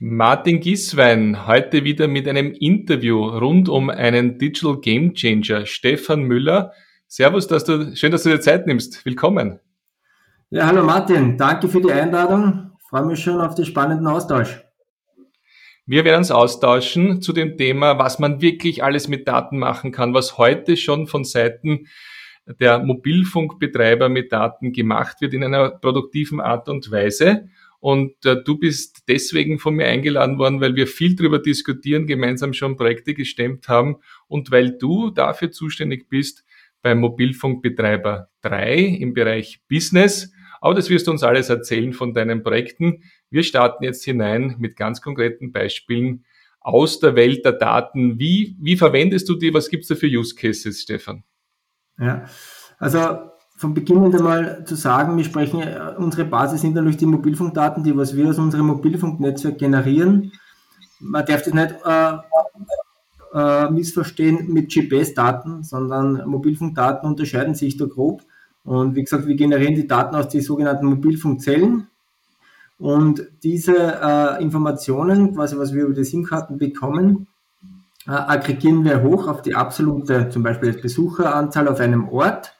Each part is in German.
Martin Giswein, heute wieder mit einem Interview rund um einen Digital Game Changer, Stefan Müller. Servus, dass du, schön, dass du dir Zeit nimmst. Willkommen. Ja, hallo Martin, danke für die Einladung. Ich freue mich schon auf den spannenden Austausch. Wir werden uns austauschen zu dem Thema, was man wirklich alles mit Daten machen kann, was heute schon von Seiten der Mobilfunkbetreiber mit Daten gemacht wird in einer produktiven Art und Weise. Und äh, du bist deswegen von mir eingeladen worden, weil wir viel darüber diskutieren, gemeinsam schon Projekte gestemmt haben und weil du dafür zuständig bist beim Mobilfunkbetreiber 3 im Bereich Business. Aber das wirst du uns alles erzählen von deinen Projekten. Wir starten jetzt hinein mit ganz konkreten Beispielen aus der Welt der Daten. Wie, wie verwendest du die? Was gibt es da für Use Cases, Stefan? Ja, also von Beginn einmal zu sagen, wir sprechen, äh, unsere Basis sind natürlich die Mobilfunkdaten, die was wir aus unserem Mobilfunknetzwerk generieren. Man darf das nicht äh, äh, missverstehen mit GPS-Daten, sondern Mobilfunkdaten unterscheiden sich da grob. Und wie gesagt, wir generieren die Daten aus den sogenannten Mobilfunkzellen. Und diese äh, Informationen, quasi was wir über die SIM-Karten bekommen, äh, aggregieren wir hoch auf die absolute, zum Beispiel Besucheranzahl auf einem Ort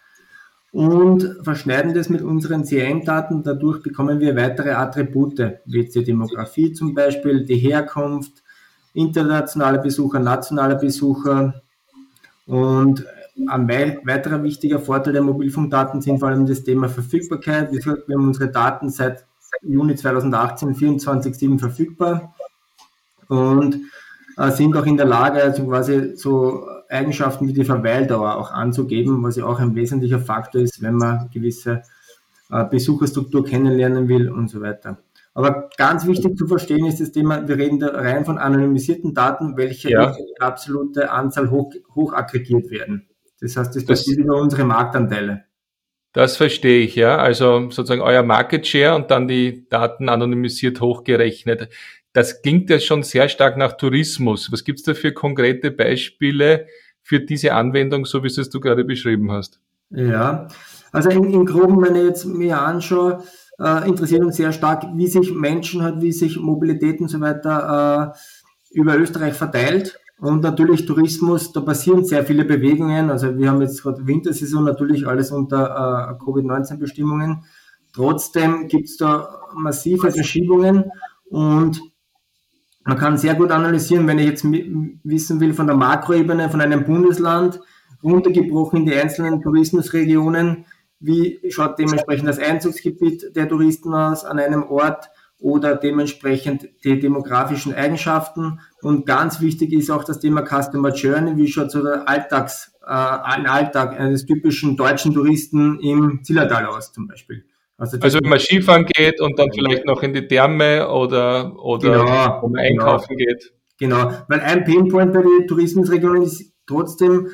und verschneiden das mit unseren CRM-Daten. Dadurch bekommen wir weitere Attribute, wie die Demografie zum Beispiel, die Herkunft, internationale Besucher, nationale Besucher. Und ein weiterer wichtiger Vorteil der Mobilfunkdaten sind vor allem das Thema Verfügbarkeit. Wir haben unsere Daten seit Juni 2018 24-7 verfügbar und äh, sind auch in der Lage, also quasi so Eigenschaften wie die Verweildauer auch anzugeben, was ja auch ein wesentlicher Faktor ist, wenn man gewisse äh, Besucherstruktur kennenlernen will und so weiter. Aber ganz wichtig zu verstehen ist das Thema, wir reden da rein von anonymisierten Daten, welche ja. absolute Anzahl hoch, hoch aggregiert werden. Das heißt, das, passiert über unsere Marktanteile. Das verstehe ich, ja. Also sozusagen euer Market Share und dann die Daten anonymisiert hochgerechnet. Das klingt ja schon sehr stark nach Tourismus. Was gibt es da für konkrete Beispiele für diese Anwendung, so wie es du gerade beschrieben hast? Ja, also im, im Groben, wenn ich jetzt mir anschaue, äh, interessiert uns sehr stark, wie sich Menschen halt, wie sich Mobilität und so weiter äh, über Österreich verteilt. Und natürlich Tourismus, da passieren sehr viele Bewegungen. Also wir haben jetzt gerade Wintersaison, natürlich alles unter äh, Covid-19-Bestimmungen. Trotzdem gibt es da massive Verschiebungen und man kann sehr gut analysieren, wenn ich jetzt wissen will von der Makroebene von einem Bundesland, runtergebrochen in die einzelnen Tourismusregionen, wie schaut dementsprechend das Einzugsgebiet der Touristen aus an einem Ort oder dementsprechend die demografischen Eigenschaften. Und ganz wichtig ist auch das Thema Customer Journey, wie schaut so der Alltags, äh, ein Alltag eines typischen deutschen Touristen im Zillertal aus zum Beispiel. Also, also wenn man Skifahren geht und dann vielleicht noch in die Therme oder, oder genau, wo man einkaufen genau. geht. Genau, weil ein Pinpoint bei den Tourismusregionen ist trotzdem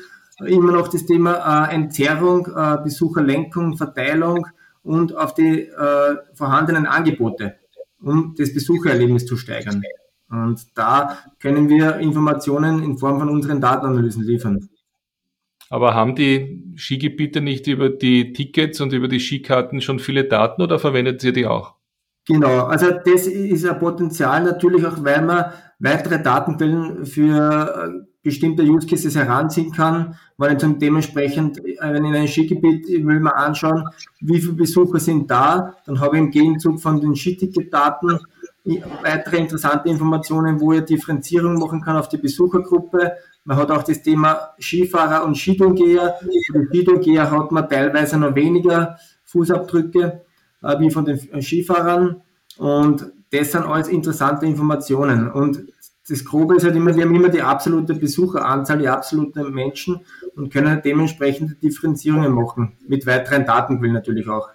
immer noch das Thema äh, Entzerrung, äh, Besucherlenkung, Verteilung und auf die äh, vorhandenen Angebote, um das Besuchererlebnis zu steigern. Und da können wir Informationen in Form von unseren Datenanalysen liefern. Aber haben die Skigebiete nicht über die Tickets und über die Skikarten schon viele Daten oder verwendet ihr die auch? Genau, also das ist ein Potenzial natürlich auch, weil man weitere Datenquellen für äh, bestimmte Use Cases heranziehen kann, weil dann dementsprechend, äh, wenn in ein Skigebiet will man anschauen, wie viele Besucher sind da, dann habe ich im Gegenzug von den Skiticket-Daten weitere interessante Informationen, wo ich Differenzierung machen kann auf die Besuchergruppe, man hat auch das Thema Skifahrer und Skitourengeher. Für die Skitourengeher hat man teilweise noch weniger Fußabdrücke äh, wie von den Skifahrern. Und das sind alles interessante Informationen. Und das Grobe ist halt immer, wir haben immer die absolute Besucheranzahl, die absolute Menschen und können halt dementsprechend Differenzierungen machen. Mit weiteren Datenquellen natürlich auch.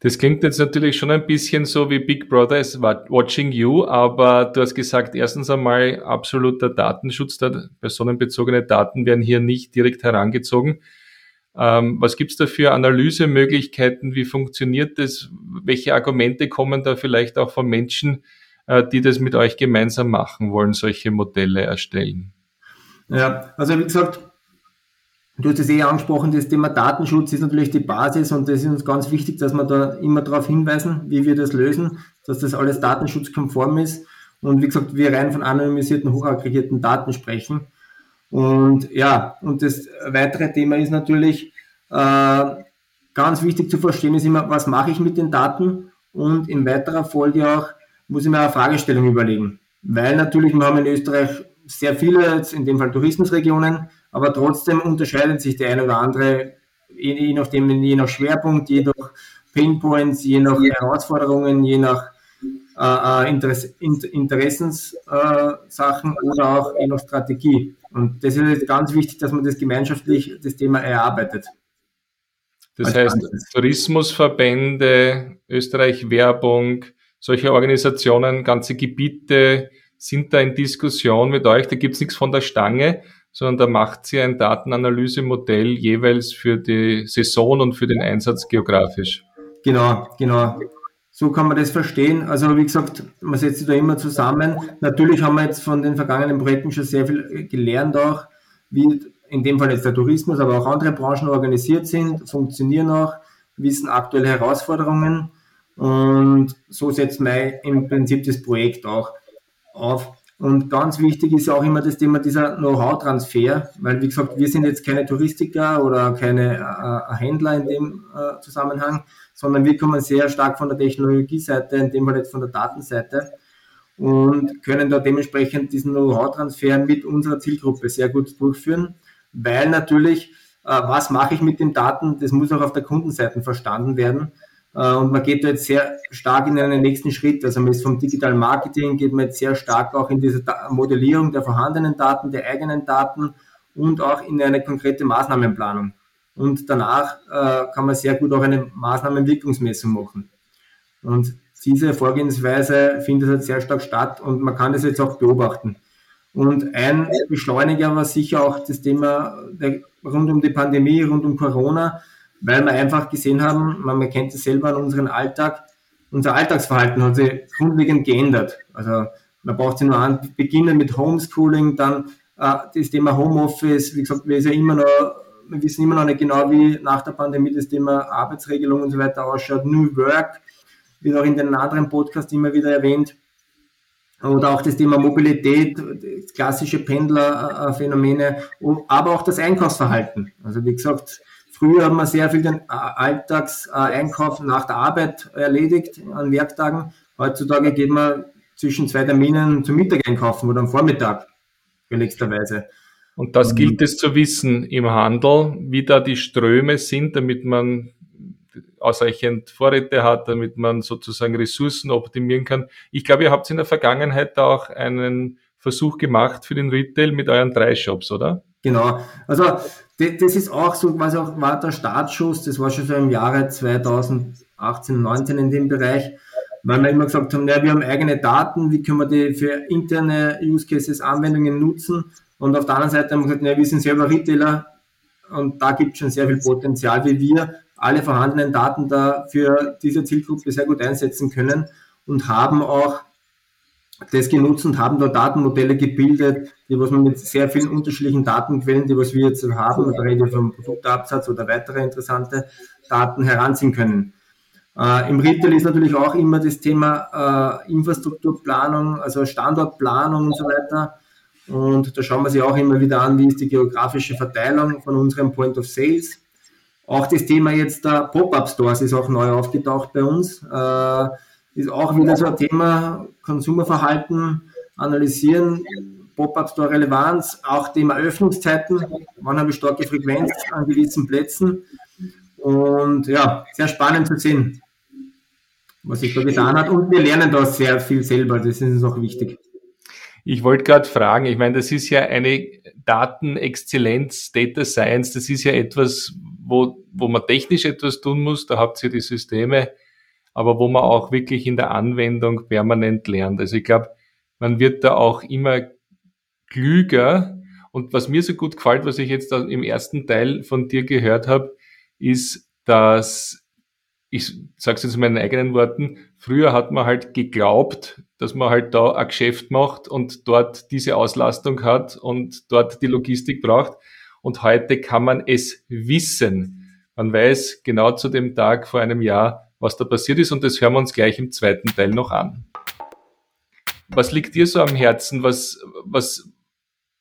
Das klingt jetzt natürlich schon ein bisschen so wie Big Brother is watching you, aber du hast gesagt, erstens einmal absoluter Datenschutz, personenbezogene Daten werden hier nicht direkt herangezogen. Ähm, was gibt's da für Analysemöglichkeiten? Wie funktioniert das? Welche Argumente kommen da vielleicht auch von Menschen, äh, die das mit euch gemeinsam machen wollen, solche Modelle erstellen? Ja, also wie gesagt, Du hast es eh angesprochen, das Thema Datenschutz ist natürlich die Basis und das ist uns ganz wichtig, dass wir da immer darauf hinweisen, wie wir das lösen, dass das alles datenschutzkonform ist. Und wie gesagt, wir rein von anonymisierten, hochaggregierten Daten sprechen. Und ja, und das weitere Thema ist natürlich, äh, ganz wichtig zu verstehen ist immer, was mache ich mit den Daten? Und in weiterer Folge auch, muss ich mir eine Fragestellung überlegen. Weil natürlich, wir haben in Österreich sehr viele, in dem Fall Tourismusregionen, aber trotzdem unterscheidet sich der eine oder andere, je, nachdem, je nach Schwerpunkt, je nach Painpoints, je nach Herausforderungen, je nach äh, äh Interess Interessenssachen äh, oder auch je nach Strategie. Und das ist ganz wichtig, dass man das gemeinschaftlich, das Thema erarbeitet. Das heißt, Tourismusverbände, Österreich Werbung, solche Organisationen, ganze Gebiete sind da in Diskussion mit euch. Da gibt's nichts von der Stange, sondern da macht sie ein Datenanalysemodell jeweils für die Saison und für den Einsatz geografisch. Genau, genau. So kann man das verstehen. Also wie gesagt, man setzt sich da immer zusammen. Natürlich haben wir jetzt von den vergangenen Projekten schon sehr viel gelernt auch, wie in dem Fall jetzt der Tourismus, aber auch andere Branchen organisiert sind, funktionieren auch, wissen aktuelle Herausforderungen und so setzt man im Prinzip das Projekt auch auf. Und ganz wichtig ist auch immer das Thema dieser Know-how-Transfer, weil wie gesagt, wir sind jetzt keine Touristiker oder keine äh, Händler in dem äh, Zusammenhang, sondern wir kommen sehr stark von der Technologieseite, in dem Fall jetzt von der Datenseite und können da dementsprechend diesen Know-how-Transfer mit unserer Zielgruppe sehr gut durchführen weil natürlich, äh, was mache ich mit den Daten, das muss auch auf der Kundenseite verstanden werden. Äh, und man geht jetzt sehr stark in einen nächsten Schritt. Also man ist vom digitalen Marketing, geht man jetzt sehr stark auch in diese Modellierung der vorhandenen Daten, der eigenen Daten und auch in eine konkrete Maßnahmenplanung. Und danach äh, kann man sehr gut auch eine Maßnahmenwirkungsmessung machen. Und diese Vorgehensweise findet halt sehr stark statt und man kann das jetzt auch beobachten. Und ein Beschleuniger war sicher auch das Thema der, rund um die Pandemie, rund um Corona, weil wir einfach gesehen haben, man kennt es selber in unserem Alltag, unser Alltagsverhalten hat sich grundlegend geändert. Also man braucht sich nur an, beginnen mit Homeschooling, dann äh, das Thema Homeoffice, wie gesagt, wir, ja immer noch, wir wissen immer noch nicht genau, wie nach der Pandemie das Thema Arbeitsregelung und so weiter ausschaut. New Work wird auch in den anderen Podcasts immer wieder erwähnt. Oder auch das Thema Mobilität, klassische Pendlerphänomene, aber auch das Einkaufsverhalten. Also wie gesagt, früher haben wir sehr viel den Alltagseinkauf nach der Arbeit erledigt an Werktagen. Heutzutage geht man zwischen zwei Terminen zum Mittag einkaufen oder am Vormittag, nächsterweise. Und das gilt es zu wissen im Handel, wie da die Ströme sind, damit man ausreichend Vorräte hat, damit man sozusagen Ressourcen optimieren kann. Ich glaube, ihr habt in der Vergangenheit auch einen Versuch gemacht für den Retail mit euren drei Shops, oder? Genau. Also das ist auch so quasi auch war der Startschuss, das war schon so im Jahre 2018, 19 in dem Bereich, weil wir immer gesagt haben, ja, wir haben eigene Daten, wie können wir die für interne Use Cases, Anwendungen nutzen? Und auf der anderen Seite haben wir gesagt, ja, wir sind selber Retailer und da gibt es schon sehr viel Potenzial, wie wir alle vorhandenen Daten da für diese Zielgruppe sehr gut einsetzen können und haben auch das genutzt und haben da Datenmodelle gebildet, die was man mit sehr vielen unterschiedlichen Datenquellen, die was wir jetzt haben, da rede ich vom Produktabsatz oder weitere interessante Daten heranziehen können. Äh, Im Retail ist natürlich auch immer das Thema äh, Infrastrukturplanung, also Standortplanung und so weiter. Und da schauen wir sich auch immer wieder an, wie ist die geografische Verteilung von unserem Point of Sales. Auch das Thema jetzt der Pop-Up-Stores ist auch neu aufgetaucht bei uns. Äh, ist auch wieder so ein Thema, Konsumerverhalten analysieren, Pop-Up-Store-Relevanz, auch Thema Öffnungszeiten, wann habe ich starke Frequenz an gewissen Plätzen. Und ja, sehr spannend zu sehen, was sich da getan hat. Und wir lernen da sehr viel selber, das ist uns auch wichtig. Ich wollte gerade fragen, ich meine, das ist ja eine Datenexzellenz, Data Science, das ist ja etwas, wo, wo man technisch etwas tun muss, da habt ihr die Systeme, aber wo man auch wirklich in der Anwendung permanent lernt. Also ich glaube, man wird da auch immer klüger. Und was mir so gut gefällt, was ich jetzt im ersten Teil von dir gehört habe, ist, dass ich sage es jetzt in meinen eigenen Worten, früher hat man halt geglaubt, dass man halt da ein Geschäft macht und dort diese Auslastung hat und dort die Logistik braucht. und heute kann man es wissen. Man weiß genau zu dem Tag vor einem Jahr, was da passiert ist und das hören wir uns gleich im zweiten Teil noch an. Was liegt dir so am Herzen? Was, was,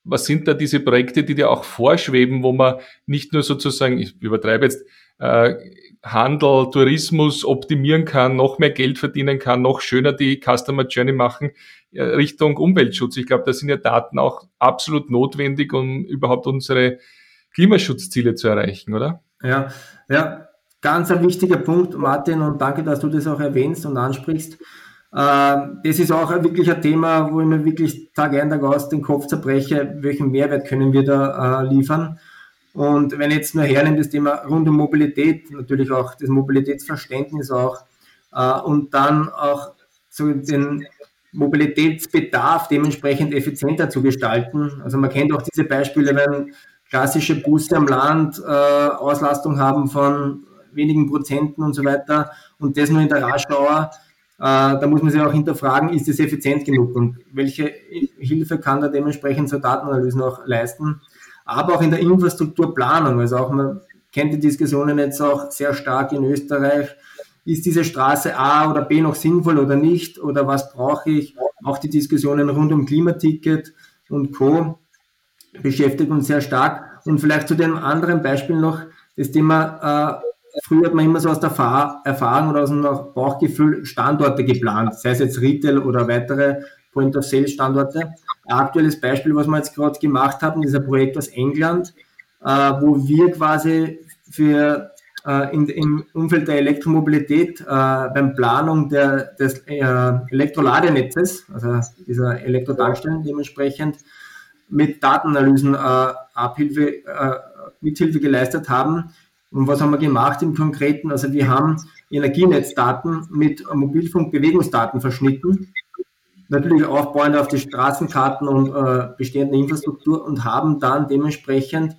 was sind da diese Projekte, die dir auch vorschweben, wo man nicht nur sozusagen, ich übertreibe jetzt, äh, Handel, Tourismus optimieren kann, noch mehr Geld verdienen kann, noch schöner die Customer Journey machen äh, Richtung Umweltschutz. Ich glaube, da sind ja Daten auch absolut notwendig, um überhaupt unsere Klimaschutzziele zu erreichen, oder? Ja, ja, ganz ein wichtiger Punkt, Martin, und danke, dass du das auch erwähnst und ansprichst. Ähm, das ist auch wirklich ein Thema, wo ich mir wirklich Tag ein, Tag aus den Kopf zerbreche, welchen Mehrwert können wir da äh, liefern. Und wenn ich jetzt nur hernehme, das Thema rund um Mobilität, natürlich auch das Mobilitätsverständnis auch, äh, und dann auch so den Mobilitätsbedarf dementsprechend effizienter zu gestalten. Also man kennt auch diese Beispiele, wenn klassische Busse am Land äh, Auslastung haben von wenigen Prozenten und so weiter und das nur in der Raschauer, äh, da muss man sich auch hinterfragen, ist es effizient genug und welche Hilfe kann da dementsprechend so Datenanalysen auch leisten. Aber auch in der Infrastrukturplanung, also auch man kennt die Diskussionen jetzt auch sehr stark in Österreich, ist diese Straße A oder B noch sinnvoll oder nicht oder was brauche ich? Auch die Diskussionen rund um Klimaticket und Co. beschäftigt uns sehr stark. Und vielleicht zu dem anderen Beispiel noch das Thema äh, früher hat man immer so aus der Erfahrung oder aus dem Bauchgefühl Standorte geplant, sei es jetzt Retail oder weitere Point-of-Sale-Standorte. Ein aktuelles Beispiel, was wir jetzt gerade gemacht haben, ist ein Projekt aus England, äh, wo wir quasi für äh, in, im Umfeld der Elektromobilität äh, beim Planung der, des äh, Elektroladenetzes, also dieser Elektrotankstellen dementsprechend, mit Datenanalysen äh, Abhilfe, äh, Mithilfe geleistet haben, und was haben wir gemacht im Konkreten? Also wir haben Energienetzdaten mit Mobilfunkbewegungsdaten verschnitten, natürlich aufbauend auf die Straßenkarten und äh, bestehende Infrastruktur und haben dann dementsprechend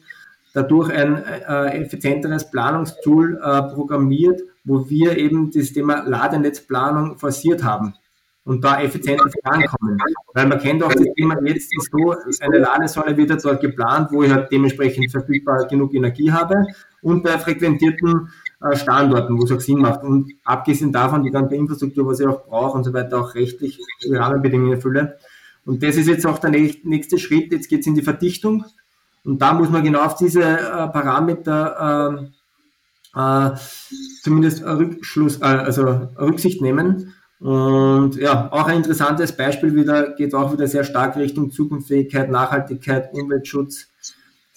dadurch ein äh, effizienteres Planungstool äh, programmiert, wo wir eben das Thema Ladenetzplanung forciert haben und da effizient vorankommen. Weil man kennt auch das Thema, jetzt so, eine Ladesäule wird dort geplant, wo ich halt dementsprechend verfügbar genug Energie habe und bei frequentierten äh, Standorten, wo es auch Sinn macht. Und abgesehen davon die ganze Infrastruktur, was ich auch brauche und so weiter, auch rechtlich die Rahmenbedingungen erfülle. Und das ist jetzt auch der nächste Schritt. Jetzt geht es in die Verdichtung. Und da muss man genau auf diese äh, Parameter äh, äh, zumindest Rückschluss, äh, also Rücksicht nehmen. Und ja, auch ein interessantes Beispiel wieder, geht auch wieder sehr stark Richtung Zukunftsfähigkeit, Nachhaltigkeit, Umweltschutz,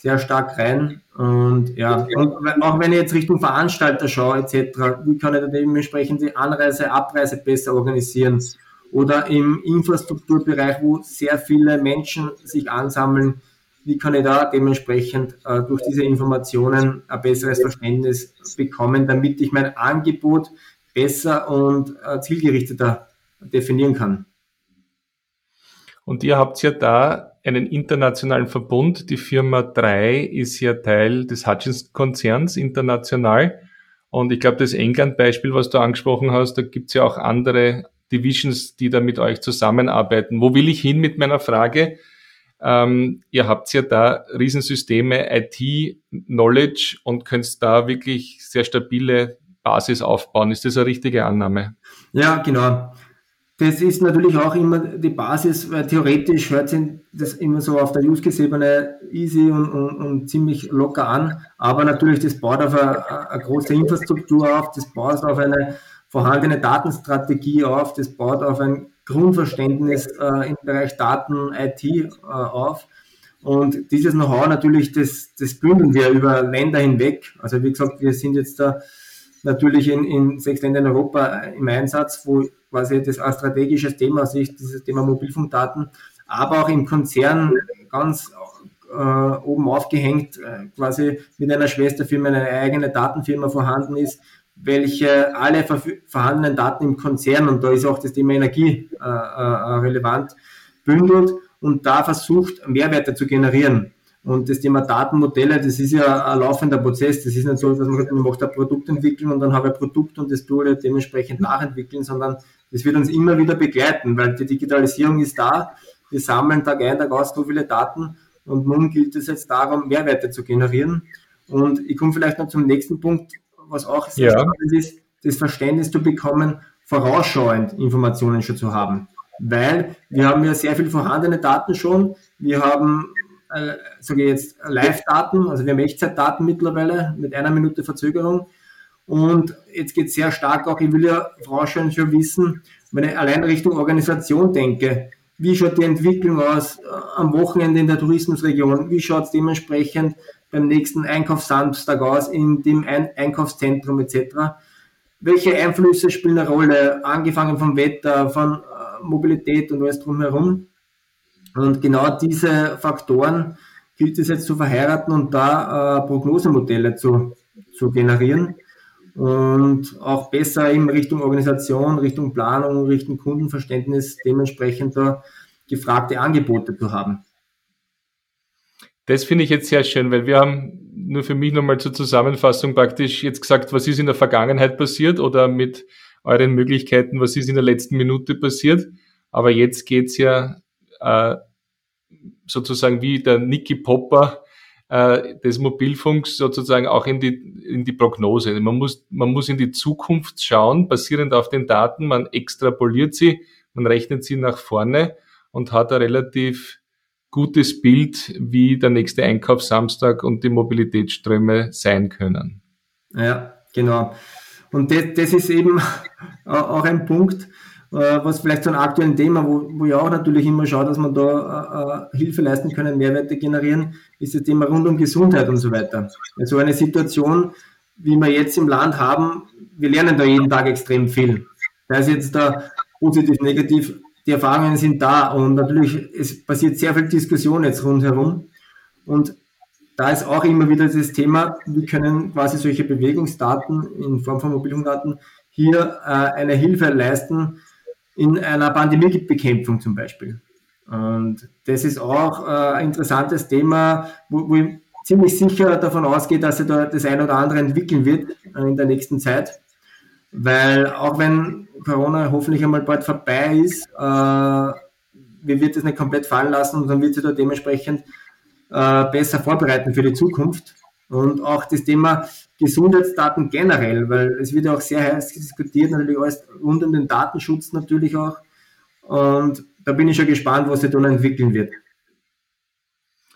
sehr stark rein. Und ja, und auch wenn ich jetzt Richtung Veranstalter schaue, etc., wie kann ich da dementsprechend die Anreise, Abreise besser organisieren? Oder im Infrastrukturbereich, wo sehr viele Menschen sich ansammeln, wie kann ich da dementsprechend äh, durch diese Informationen ein besseres Verständnis bekommen, damit ich mein Angebot besser und äh, zielgerichteter definieren kann. Und ihr habt ja da einen internationalen Verbund. Die Firma 3 ist ja Teil des Hutchins-Konzerns international. Und ich glaube, das England-Beispiel, was du angesprochen hast, da gibt es ja auch andere Divisions, die da mit euch zusammenarbeiten. Wo will ich hin mit meiner Frage? Ähm, ihr habt ja da Riesensysteme, IT-Knowledge und könnt da wirklich sehr stabile Basis aufbauen. Ist das eine richtige Annahme? Ja, genau. Das ist natürlich auch immer die Basis, weil theoretisch hört sich das immer so auf der Use Ebene easy und, und, und, ziemlich locker an, aber natürlich das baut auf eine, eine, große Infrastruktur auf, das baut auf eine vorhandene Datenstrategie auf, das baut auf ein Grundverständnis äh, im Bereich Daten, IT äh, auf. Und dieses Know-how natürlich, das, das bündeln wir über Länder hinweg. Also wie gesagt, wir sind jetzt da natürlich in, in sechs Ländern in Europa im Einsatz, wo quasi das ein strategisches Thema ist, dieses Thema Mobilfunkdaten, aber auch im Konzern ganz äh, oben aufgehängt, äh, quasi mit einer Schwesterfirma eine eigene Datenfirma vorhanden ist, welche alle vorhandenen Daten im Konzern, und da ist auch das Thema Energie äh, äh relevant, bündelt und da versucht, Mehrwerte zu generieren. Und das Thema Datenmodelle, das ist ja ein laufender Prozess. Das ist nicht so, dass man man macht ein Produkt entwickeln und dann habe ich ein Produkt und das tue ich dementsprechend nachentwickeln, sondern das wird uns immer wieder begleiten, weil die Digitalisierung ist da. Wir sammeln Tag ein, Tag aus so viele Daten Und nun gilt es jetzt darum, Mehrwerte zu generieren. Und ich komme vielleicht noch zum nächsten Punkt, was auch sehr ja. spannend ist, das Verständnis zu bekommen, vorausschauend Informationen schon zu haben. Weil wir haben ja sehr viel vorhandene Daten schon. Wir haben, äh, sage ich jetzt, Live-Daten, also wir haben Echtzeitdaten mittlerweile mit einer Minute Verzögerung. Und jetzt geht es sehr stark auch, ich will ja vorausschauend schon wissen, wenn ich allein Richtung Organisation denke, wie schaut die Entwicklung aus äh, am Wochenende in der Tourismusregion? Wie schaut es dementsprechend beim nächsten Einkaufssamstag aus in dem Ein Einkaufszentrum etc.? Welche Einflüsse spielen eine Rolle, angefangen vom Wetter, von äh, Mobilität und alles drumherum? Und genau diese Faktoren gilt es jetzt zu verheiraten und da äh, Prognosemodelle zu, zu generieren und auch besser in Richtung Organisation, Richtung Planung, Richtung Kundenverständnis dementsprechend da gefragte Angebote zu haben. Das finde ich jetzt sehr schön, weil wir haben nur für mich nochmal zur Zusammenfassung praktisch jetzt gesagt, was ist in der Vergangenheit passiert oder mit euren Möglichkeiten, was ist in der letzten Minute passiert. Aber jetzt geht's ja äh, sozusagen wie der Nicky Popper äh, des Mobilfunks sozusagen auch in die, in die Prognose. Man muss, man muss in die Zukunft schauen, basierend auf den Daten. Man extrapoliert sie, man rechnet sie nach vorne und hat ein relativ gutes Bild, wie der nächste Einkaufssamstag und die Mobilitätsströme sein können. Ja, genau. Und das, das ist eben auch ein Punkt, was vielleicht zu einem aktuellen Thema, wo, wo ich auch natürlich immer schaue, dass man da äh, äh, Hilfe leisten können, Mehrwerte generieren, ist das Thema rund um Gesundheit und so weiter. Also eine Situation, wie wir jetzt im Land haben, wir lernen da jeden Tag extrem viel. Da ist jetzt da positiv, negativ, die Erfahrungen sind da und natürlich, es passiert sehr viel Diskussion jetzt rundherum und da ist auch immer wieder das Thema, wie können quasi solche Bewegungsdaten in Form von Mobilfunkdaten hier äh, eine Hilfe leisten, in einer Pandemiebekämpfung zum Beispiel. Und das ist auch äh, ein interessantes Thema, wo, wo ich ziemlich sicher davon ausgehe, dass sich da das eine oder andere entwickeln wird äh, in der nächsten Zeit. Weil auch wenn Corona hoffentlich einmal bald vorbei ist, äh, wir wird es nicht komplett fallen lassen und dann wird sich da dementsprechend äh, besser vorbereiten für die Zukunft. Und auch das Thema Gesundheitsdaten generell, weil es wird ja auch sehr heiß diskutiert, natürlich alles rund um den Datenschutz natürlich auch. Und da bin ich schon gespannt, was sich dann entwickeln wird.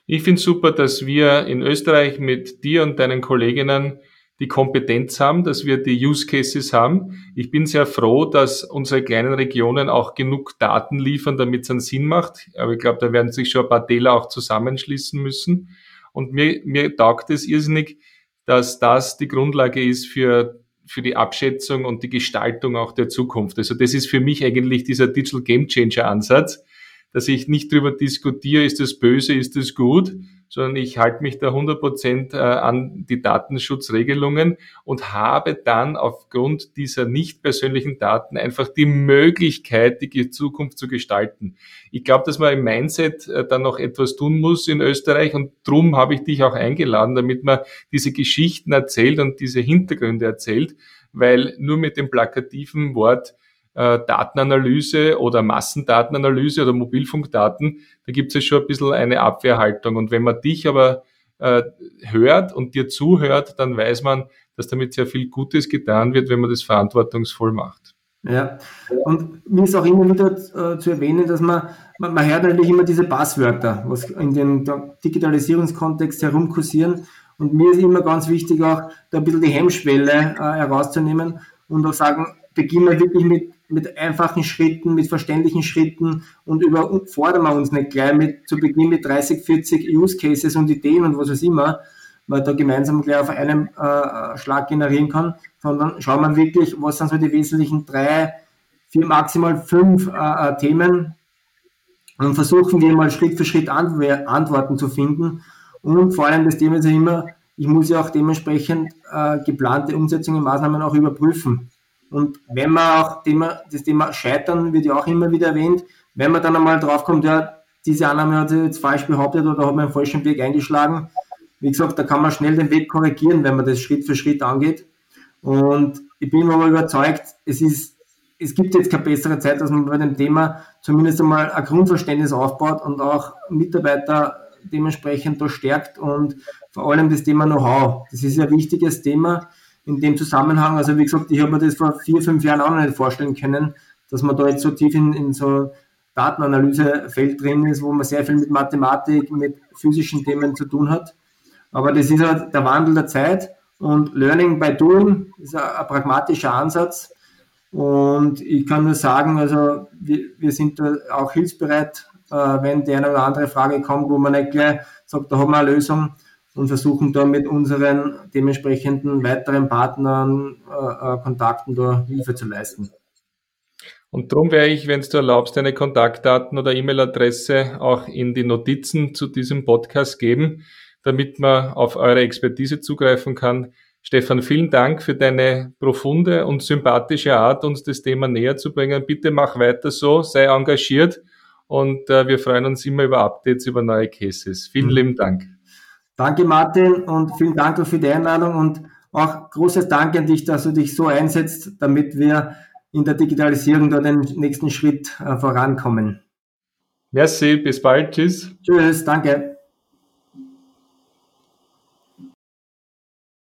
Ich finde super, dass wir in Österreich mit dir und deinen Kolleginnen die Kompetenz haben, dass wir die Use Cases haben. Ich bin sehr froh, dass unsere kleinen Regionen auch genug Daten liefern, damit es einen Sinn macht. Aber ich glaube, da werden sich schon ein paar Täler auch zusammenschließen müssen. Und mir, mir taugt es irrsinnig, dass das die Grundlage ist für, für die Abschätzung und die Gestaltung auch der Zukunft. Also das ist für mich eigentlich dieser Digital Game Changer Ansatz, dass ich nicht darüber diskutiere, ist das böse, ist das gut, sondern ich halte mich da 100 Prozent äh, an die Datenschutzregelungen und habe dann aufgrund dieser nicht persönlichen Daten einfach die Möglichkeit, die Zukunft zu gestalten. Ich glaube, dass man im Mindset äh, dann noch etwas tun muss in Österreich und drum habe ich dich auch eingeladen, damit man diese Geschichten erzählt und diese Hintergründe erzählt, weil nur mit dem plakativen Wort äh, Datenanalyse oder Massendatenanalyse oder Mobilfunkdaten, da gibt es ja schon ein bisschen eine Abwehrhaltung. Und wenn man dich aber äh, hört und dir zuhört, dann weiß man, dass damit sehr viel Gutes getan wird, wenn man das verantwortungsvoll macht. Ja, und mir ist auch immer wieder äh, zu erwähnen, dass man, man, man hört natürlich immer diese Passwörter, was in dem Digitalisierungskontext herumkursieren. Und mir ist immer ganz wichtig, auch da ein bisschen die Hemmschwelle äh, herauszunehmen und auch sagen, beginnen wir wirklich mit mit einfachen Schritten, mit verständlichen Schritten und überfordern wir uns nicht gleich mit, zu Beginn mit 30, 40 Use Cases und Ideen und was auch immer, man da gemeinsam gleich auf einem äh, Schlag generieren kann, sondern schauen wir wirklich, was sind so die wesentlichen drei, vier, maximal fünf äh, äh Themen und versuchen wir mal Schritt für Schritt Antworten zu finden und vor allem das Thema ist ja immer, ich muss ja auch dementsprechend äh, geplante Umsetzungen, Maßnahmen auch überprüfen. Und wenn man auch Thema, das Thema Scheitern wird ja auch immer wieder erwähnt, wenn man dann einmal draufkommt, ja, diese Annahme hat sich jetzt falsch behauptet oder hat man einen falschen Weg eingeschlagen, wie gesagt, da kann man schnell den Weg korrigieren, wenn man das Schritt für Schritt angeht. Und ich bin aber überzeugt, es ist, es gibt jetzt keine bessere Zeit, dass man bei dem Thema zumindest einmal ein Grundverständnis aufbaut und auch Mitarbeiter dementsprechend da stärkt und vor allem das Thema Know-how. Das ist ein wichtiges Thema in dem Zusammenhang. Also wie gesagt, ich habe mir das vor vier, fünf Jahren auch noch nicht vorstellen können, dass man da jetzt so tief in, in so Datenanalysefeld drin ist, wo man sehr viel mit Mathematik, mit physischen Themen zu tun hat. Aber das ist halt der Wandel der Zeit und Learning by Doing ist ein, ein pragmatischer Ansatz. Und ich kann nur sagen, also wir, wir sind da auch hilfsbereit, äh, wenn die eine oder andere Frage kommt, wo man nicht gleich sagt, da haben wir eine Lösung und versuchen da mit unseren dementsprechenden weiteren Partnern, äh, äh Kontakten da Hilfe zu leisten. Und darum werde ich, wenn du erlaubst, deine Kontaktdaten oder E-Mail-Adresse auch in die Notizen zu diesem Podcast geben, damit man auf eure Expertise zugreifen kann. Stefan, vielen Dank für deine profunde und sympathische Art, uns das Thema näher zu bringen. Bitte mach weiter so, sei engagiert und äh, wir freuen uns immer über Updates, über neue Cases. Vielen mhm. lieben Dank. Danke, Martin, und vielen Dank für die Einladung und auch großes Dank an dich, dass du dich so einsetzt, damit wir in der Digitalisierung da den nächsten Schritt äh, vorankommen. Merci, bis bald. Tschüss. Tschüss, danke.